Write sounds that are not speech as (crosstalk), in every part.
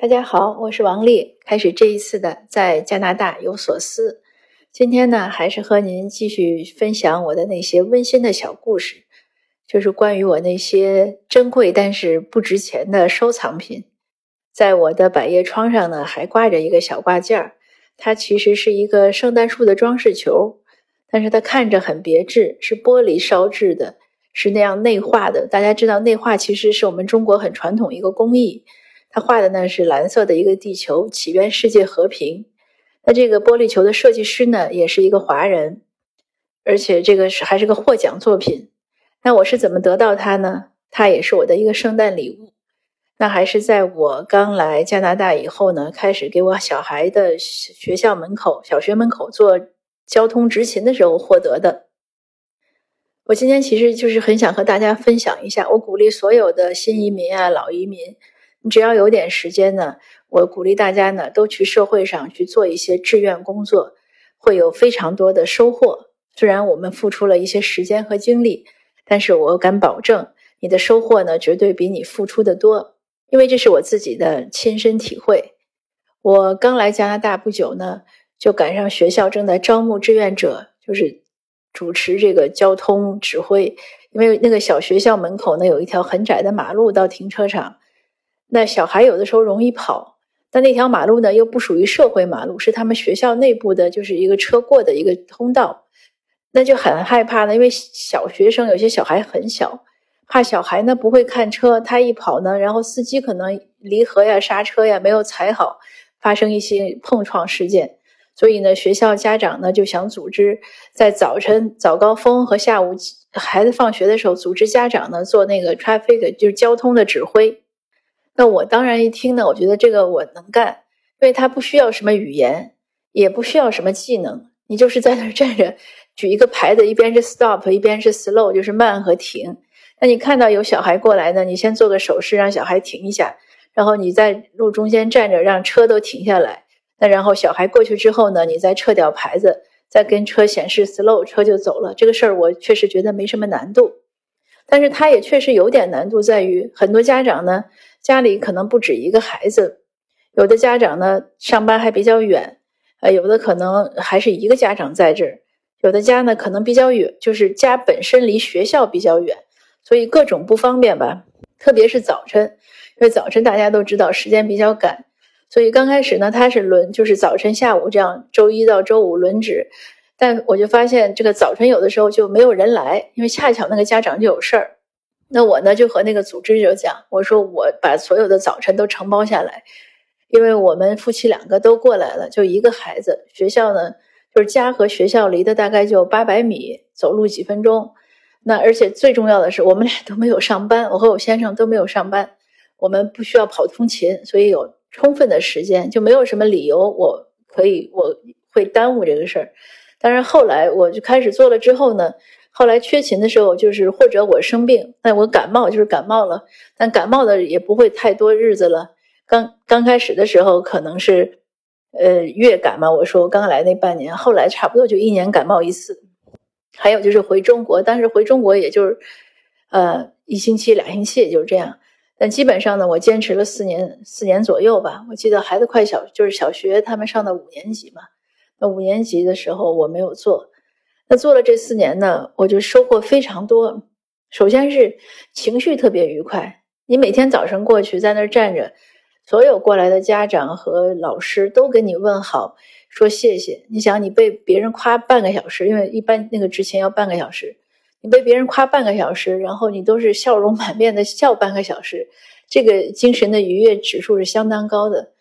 大家好，我是王丽。开始这一次的在加拿大有所思。今天呢，还是和您继续分享我的那些温馨的小故事，就是关于我那些珍贵但是不值钱的收藏品。在我的百叶窗上呢，还挂着一个小挂件儿，它其实是一个圣诞树的装饰球，但是它看着很别致，是玻璃烧制的，是那样内化的。大家知道，内化其实是我们中国很传统一个工艺。他画的呢是蓝色的一个地球，祈愿世界和平。那这个玻璃球的设计师呢，也是一个华人，而且这个是还是个获奖作品。那我是怎么得到它呢？它也是我的一个圣诞礼物。那还是在我刚来加拿大以后呢，开始给我小孩的学校门口、小学门口做交通执勤的时候获得的。我今天其实就是很想和大家分享一下，我鼓励所有的新移民啊、老移民。你只要有点时间呢，我鼓励大家呢都去社会上去做一些志愿工作，会有非常多的收获。虽然我们付出了一些时间和精力，但是我敢保证你的收获呢绝对比你付出的多，因为这是我自己的亲身体会。我刚来加拿大不久呢，就赶上学校正在招募志愿者，就是主持这个交通指挥。因为那个小学校门口呢有一条很窄的马路到停车场。那小孩有的时候容易跑，但那条马路呢又不属于社会马路，是他们学校内部的，就是一个车过的一个通道，那就很害怕呢。因为小学生有些小孩很小，怕小孩呢不会看车，他一跑呢，然后司机可能离合呀、刹车呀没有踩好，发生一些碰撞事件。所以呢，学校家长呢就想组织在早晨早高峰和下午孩子放学的时候，组织家长呢做那个 traffic 就是交通的指挥。那我当然一听呢，我觉得这个我能干，因为它不需要什么语言，也不需要什么技能，你就是在那儿站着，举一个牌子，一边是 stop，一边是 slow，就是慢和停。那你看到有小孩过来呢，你先做个手势，让小孩停一下，然后你在路中间站着，让车都停下来。那然后小孩过去之后呢，你再撤掉牌子，再跟车显示 slow，车就走了。这个事儿我确实觉得没什么难度，但是它也确实有点难度，在于很多家长呢。家里可能不止一个孩子，有的家长呢上班还比较远，呃，有的可能还是一个家长在这儿，有的家呢可能比较远，就是家本身离学校比较远，所以各种不方便吧。特别是早晨，因为早晨大家都知道时间比较赶，所以刚开始呢他是轮，就是早晨、下午这样，周一到周五轮值。但我就发现这个早晨有的时候就没有人来，因为恰巧那个家长就有事儿。那我呢就和那个组织者讲，我说我把所有的早晨都承包下来，因为我们夫妻两个都过来了，就一个孩子，学校呢就是家和学校离的大概就八百米，走路几分钟。那而且最重要的是，我们俩都没有上班，我和我先生都没有上班，我们不需要跑通勤，所以有充分的时间，就没有什么理由我可以我会耽误这个事儿。但是后来我就开始做了之后呢。后来缺勤的时候，就是或者我生病，那我感冒就是感冒了，但感冒的也不会太多日子了。刚刚开始的时候可能是，呃，月感嘛。我说我刚来那半年，后来差不多就一年感冒一次。还有就是回中国，但是回中国也就是，呃，一星期俩星期也就这样。但基本上呢，我坚持了四年，四年左右吧。我记得孩子快小，就是小学他们上的五年级嘛。那五年级的时候我没有做。那做了这四年呢，我就收获非常多。首先是情绪特别愉快，你每天早晨过去在那儿站着，所有过来的家长和老师都给你问好，说谢谢。你想，你被别人夸半个小时，因为一般那个之前要半个小时，你被别人夸半个小时，然后你都是笑容满面的笑半个小时，这个精神的愉悦指数是相当高的，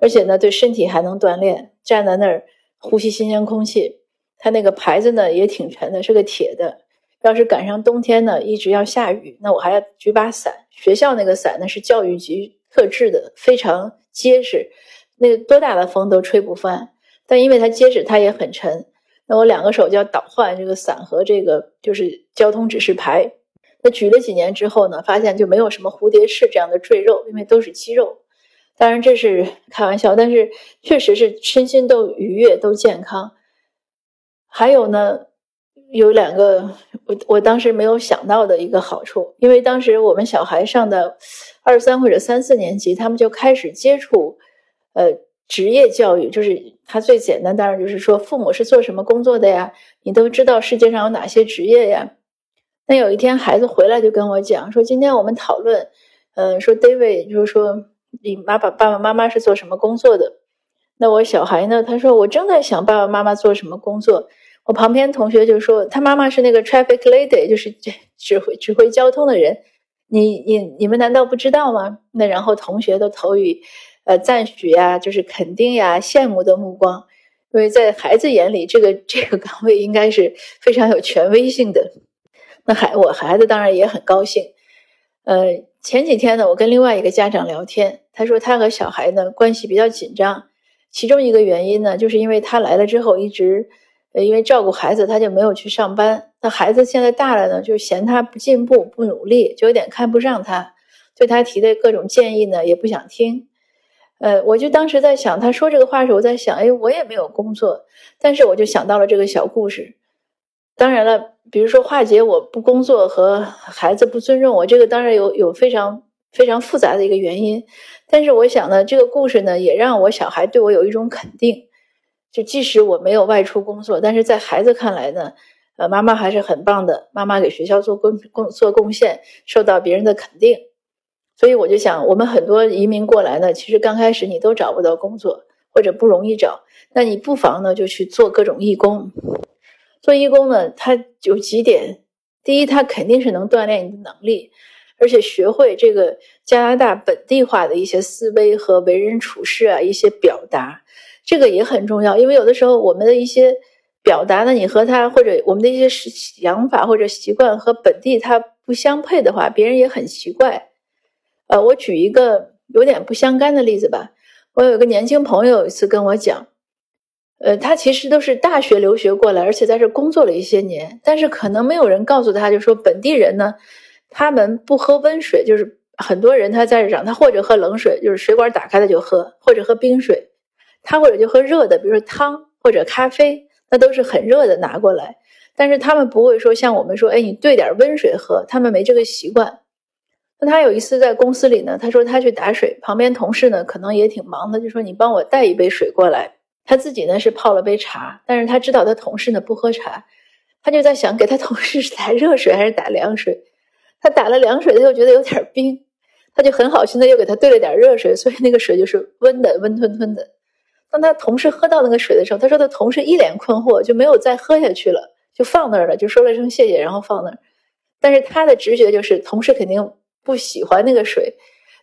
而且呢，对身体还能锻炼。站在那儿呼吸新鲜空气。它那个牌子呢也挺沉的，是个铁的。要是赶上冬天呢，一直要下雨，那我还要举把伞。学校那个伞呢是教育局特制的，非常结实，那个多大的风都吹不翻。但因为它结实，它也很沉。那我两个手就要倒换这个伞和这个就是交通指示牌。那举了几年之后呢，发现就没有什么蝴蝶翅这样的赘肉，因为都是肌肉。当然这是 (laughs) 开玩笑，但是确实是身心都愉悦，都健康。还有呢，有两个我我当时没有想到的一个好处，因为当时我们小孩上的二三或者三四年级，他们就开始接触，呃，职业教育，就是他最简单，当然就是说父母是做什么工作的呀？你都知道世界上有哪些职业呀？那有一天孩子回来就跟我讲说，今天我们讨论，嗯，说 David 就是说你妈爸爸爸妈妈是做什么工作的？那我小孩呢？他说我正在想爸爸妈妈做什么工作。我旁边同学就说他妈妈是那个 traffic lady，就是指挥指挥交通的人。你你你们难道不知道吗？那然后同学都投以呃赞许呀，就是肯定呀、羡慕的目光，因为在孩子眼里，这个这个岗位应该是非常有权威性的。那孩我孩子当然也很高兴，呃，前几天呢，我跟另外一个家长聊天，他说他和小孩呢关系比较紧张，其中一个原因呢，就是因为他来了之后一直，呃，因为照顾孩子，他就没有去上班。那孩子现在大了呢，就嫌他不进步、不努力，就有点看不上他，对他提的各种建议呢也不想听。呃，我就当时在想，他说这个话的时候，我在想，哎，我也没有工作，但是我就想到了这个小故事。当然了，比如说化解我不工作和孩子不尊重我，这个当然有有非常非常复杂的一个原因。但是我想呢，这个故事呢，也让我小孩对我有一种肯定。就即使我没有外出工作，但是在孩子看来呢，呃，妈妈还是很棒的，妈妈给学校做贡贡做贡献，受到别人的肯定。所以我就想，我们很多移民过来呢，其实刚开始你都找不到工作，或者不容易找，那你不妨呢就去做各种义工。做义工呢，它有几点：第一，它肯定是能锻炼你的能力，而且学会这个加拿大本地化的一些思维和为人处事啊，一些表达，这个也很重要。因为有的时候我们的一些表达呢，你和他或者我们的一些想法或者习惯和本地他不相配的话，别人也很奇怪。呃，我举一个有点不相干的例子吧。我有一个年轻朋友有一次跟我讲。呃，他其实都是大学留学过来，而且在这工作了一些年，但是可能没有人告诉他，就说本地人呢，他们不喝温水，就是很多人他在这长，他或者喝冷水，就是水管打开了就喝，或者喝冰水，他或者就喝热的，比如说汤或者咖啡，那都是很热的拿过来，但是他们不会说像我们说，哎，你兑点温水喝，他们没这个习惯。那他有一次在公司里呢，他说他去打水，旁边同事呢可能也挺忙的，就说你帮我带一杯水过来。他自己呢是泡了杯茶，但是他知道他同事呢不喝茶，他就在想给他同事 (laughs) 打热水还是打凉水。他打了凉水，他又觉得有点冰，他就很好心的又给他兑了点热水，所以那个水就是温的，温吞吞的。当他同事喝到那个水的时候，他说他同事一脸困惑，就没有再喝下去了，就放那儿了，就说了声谢谢，然后放那儿。但是他的直觉就是同事肯定不喜欢那个水，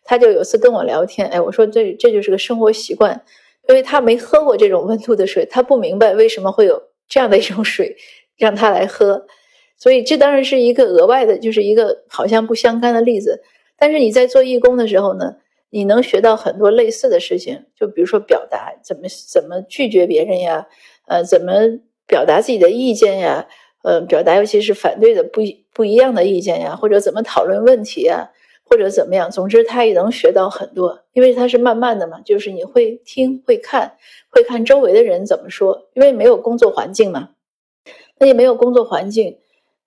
他就有次跟我聊天，哎，我说这这就是个生活习惯。因为他没喝过这种温度的水，他不明白为什么会有这样的一种水让他来喝，所以这当然是一个额外的，就是一个好像不相干的例子。但是你在做义工的时候呢，你能学到很多类似的事情，就比如说表达怎么怎么拒绝别人呀，呃，怎么表达自己的意见呀，呃，表达尤其是反对的不不一样的意见呀，或者怎么讨论问题呀。或者怎么样，总之他也能学到很多，因为他是慢慢的嘛，就是你会听会看，会看周围的人怎么说，因为没有工作环境嘛，那也没有工作环境，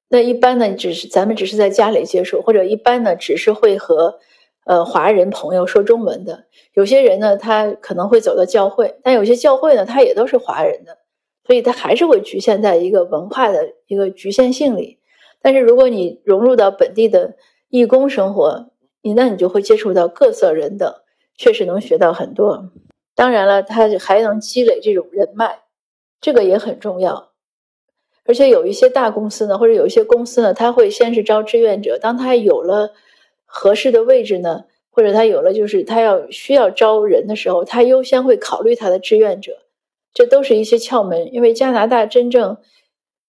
那一般呢，只是咱们只是在家里接触，或者一般呢，只是会和呃华人朋友说中文的，有些人呢，他可能会走到教会，但有些教会呢，他也都是华人的，所以他还是会局限在一个文化的一个局限性里，但是如果你融入到本地的义工生活。你那你就会接触到各色人等，确实能学到很多。当然了，他还能积累这种人脉，这个也很重要。而且有一些大公司呢，或者有一些公司呢，他会先是招志愿者。当他有了合适的位置呢，或者他有了就是他要需要招人的时候，他优先会考虑他的志愿者。这都是一些窍门。因为加拿大真正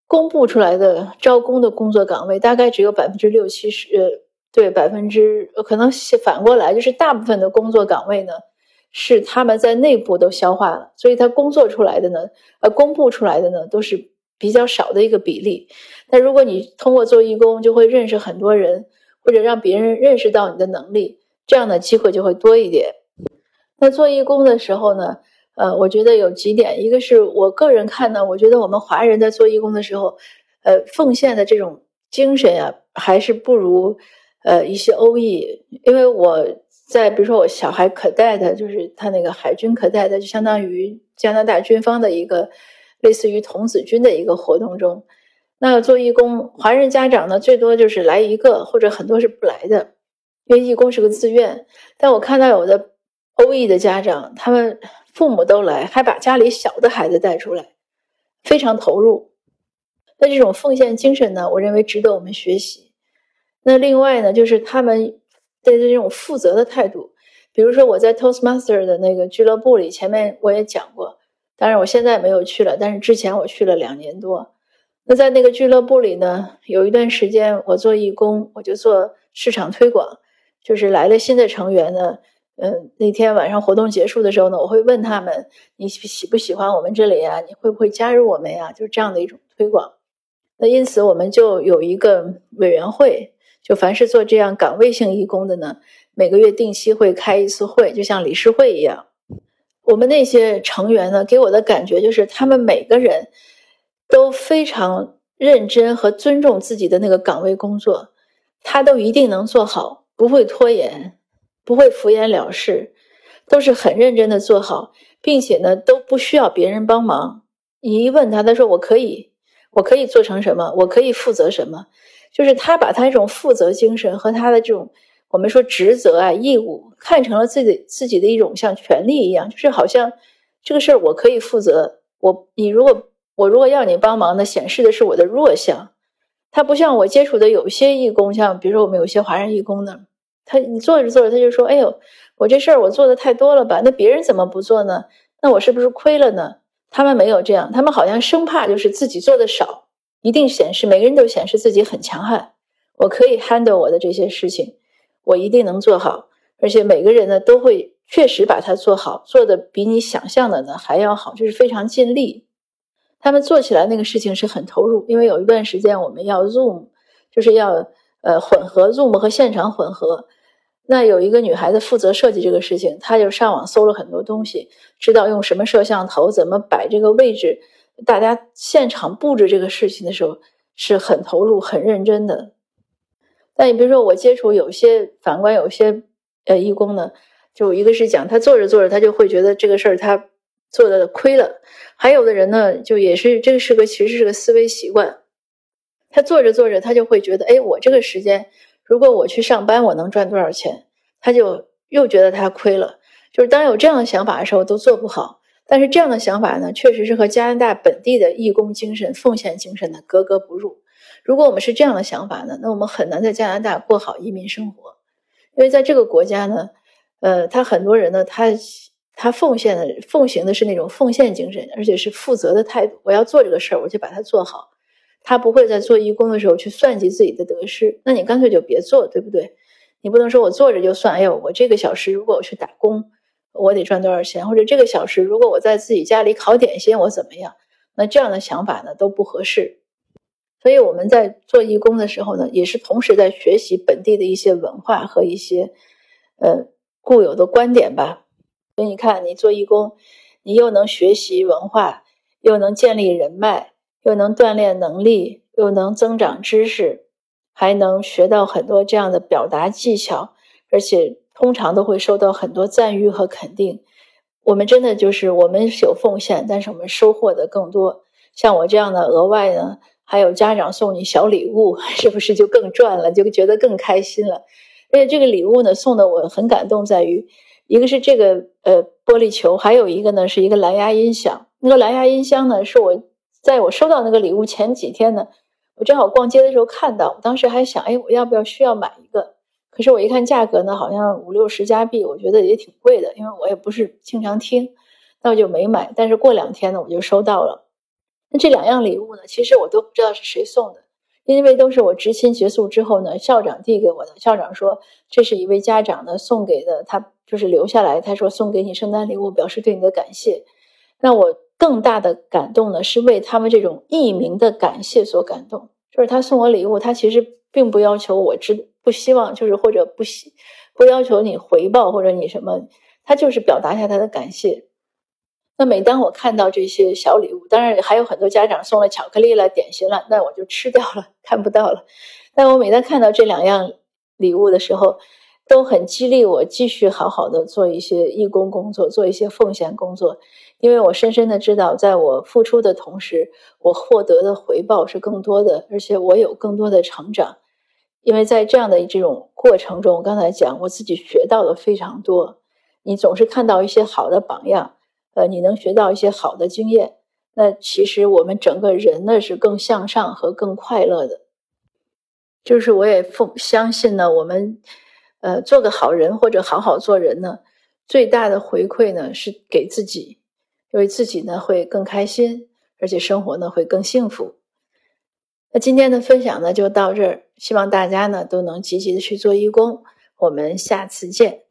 公布出来的招工的工作岗位，大概只有百分之六七十。呃。对百分之可能反过来，就是大部分的工作岗位呢，是他们在内部都消化了，所以他工作出来的呢，呃，公布出来的呢，都是比较少的一个比例。那如果你通过做义工，就会认识很多人，或者让别人认识到你的能力，这样的机会就会多一点。那做义工的时候呢，呃，我觉得有几点，一个是我个人看呢，我觉得我们华人在做义工的时候，呃，奉献的这种精神呀，还是不如。呃一些欧裔，因为我在比如说我小孩可带的，就是他那个海军可带的，就相当于加拿大军方的一个类似于童子军的一个活动中。那做义工，华人家长呢，最多就是来一个，或者很多是不来的，因为义工是个自愿。但我看到有的欧裔的家长，他们父母都来，还把家里小的孩子带出来，非常投入。那这种奉献精神呢，我认为值得我们学习。那另外呢，就是他们对这种负责的态度。比如说我在 Toastmaster 的那个俱乐部里，前面我也讲过，当然我现在没有去了，但是之前我去了两年多。那在那个俱乐部里呢，有一段时间我做义工，我就做市场推广，就是来了新的成员呢，嗯，那天晚上活动结束的时候呢，我会问他们，你喜不喜欢我们这里呀？你会不会加入我们呀？就是这样的一种推广。那因此我们就有一个委员会，就凡是做这样岗位性义工的呢，每个月定期会开一次会，就像理事会一样。我们那些成员呢，给我的感觉就是他们每个人。都非常认真和尊重自己的那个岗位工作，他都一定能做好，不会拖延，不会敷衍了事，都是很认真的做好，并且呢都不需要别人帮忙。你一问他，他说我可以，我可以做成什么，我可以负责什么，就是他把他这种负责精神和他的这种我们说职责啊义务看成了自己自己的一种像权利一样，就是好像这个事儿我可以负责，我你如果。我如果要你帮忙呢，显示的是我的弱项。他不像我接触的有些义工，像比如说我们有些华人义工呢，他你做着做着他就说：“哎呦，我这事儿我做的太多了吧？那别人怎么不做呢？那我是不是亏了呢？”他们没有这样，他们好像生怕就是自己做的少，一定显示每个人都显示自己很强悍，我可以 handle 我的这些事情，我一定能做好，而且每个人呢都会确实把它做好，做的比你想象的呢还要好，就是非常尽力。他们做起来那个事情是很投入，因为有一段时间我们要 Zoom，就是要呃混合 Zoom 和现场混合。那有一个女孩子负责设计这个事情，她就上网搜了很多东西，知道用什么摄像头，怎么摆这个位置。大家现场布置这个事情的时候是很投入、很认真的。但你比如说，我接触有些反观有些呃义工呢，就一个是讲他做着做着，他就会觉得这个事儿他。做的亏了，还有的人呢，就也是这个是个其实是个思维习惯，他做着做着，他就会觉得，哎，我这个时间如果我去上班，我能赚多少钱？他就又觉得他亏了。就是当有这样的想法的时候，都做不好。但是这样的想法呢，确实是和加拿大本地的义工精神、奉献精神呢格格不入。如果我们是这样的想法呢，那我们很难在加拿大过好移民生活，因为在这个国家呢，呃，他很多人呢，他。他奉献的、奉行的是那种奉献精神，而且是负责的态度。我要做这个事儿，我就把它做好。他不会在做义工的时候去算计自己的得失。那你干脆就别做，对不对？你不能说我坐着就算。哎呦，我这个小时如果我去打工，我得赚多少钱？或者这个小时如果我在自己家里烤点心，我怎么样？那这样的想法呢都不合适。所以我们在做义工的时候呢，也是同时在学习本地的一些文化和一些呃固有的观点吧。所以你看，你做义工，你又能学习文化，又能建立人脉，又能锻炼能力，又能增长知识，还能学到很多这样的表达技巧，而且通常都会受到很多赞誉和肯定。我们真的就是我们有奉献，但是我们收获的更多。像我这样的额外呢，还有家长送你小礼物，(laughs) 是不是就更赚了？就觉得更开心了。而且这个礼物呢，送的我很感动，在于。一个是这个呃玻璃球，还有一个呢是一个蓝牙音响。那个蓝牙音箱呢，是我在我收到那个礼物前几天呢，我正好逛街的时候看到，当时还想，哎，我要不要需要买一个？可是我一看价格呢，好像五六十加币，我觉得也挺贵的，因为我也不是经常听，那我就没买。但是过两天呢，我就收到了。那这两样礼物呢，其实我都不知道是谁送的。因为都是我执勤结束之后呢，校长递给我的。校长说，这是一位家长呢送给的，他就是留下来。他说送给你圣诞礼物，表示对你的感谢。那我更大的感动呢，是为他们这种匿名的感谢所感动。就是他送我礼物，他其实并不要求我知，不希望就是或者不希不要求你回报或者你什么，他就是表达一下他的感谢。那每当我看到这些小礼物，当然还有很多家长送了巧克力了、点心了，那我就吃掉了，看不到了。但我每当看到这两样礼物的时候，都很激励我继续好好的做一些义工工作，做一些奉献工作。因为我深深的知道，在我付出的同时，我获得的回报是更多的，而且我有更多的成长。因为在这样的这种过程中，我刚才讲，我自己学到了非常多。你总是看到一些好的榜样，呃，你能学到一些好的经验，那其实我们整个人呢是更向上和更快乐的。就是我也奉相信呢，我们呃做个好人或者好好做人呢，最大的回馈呢是给自己。因为自己呢会更开心，而且生活呢会更幸福。那今天的分享呢就到这儿，希望大家呢都能积极的去做义工。我们下次见。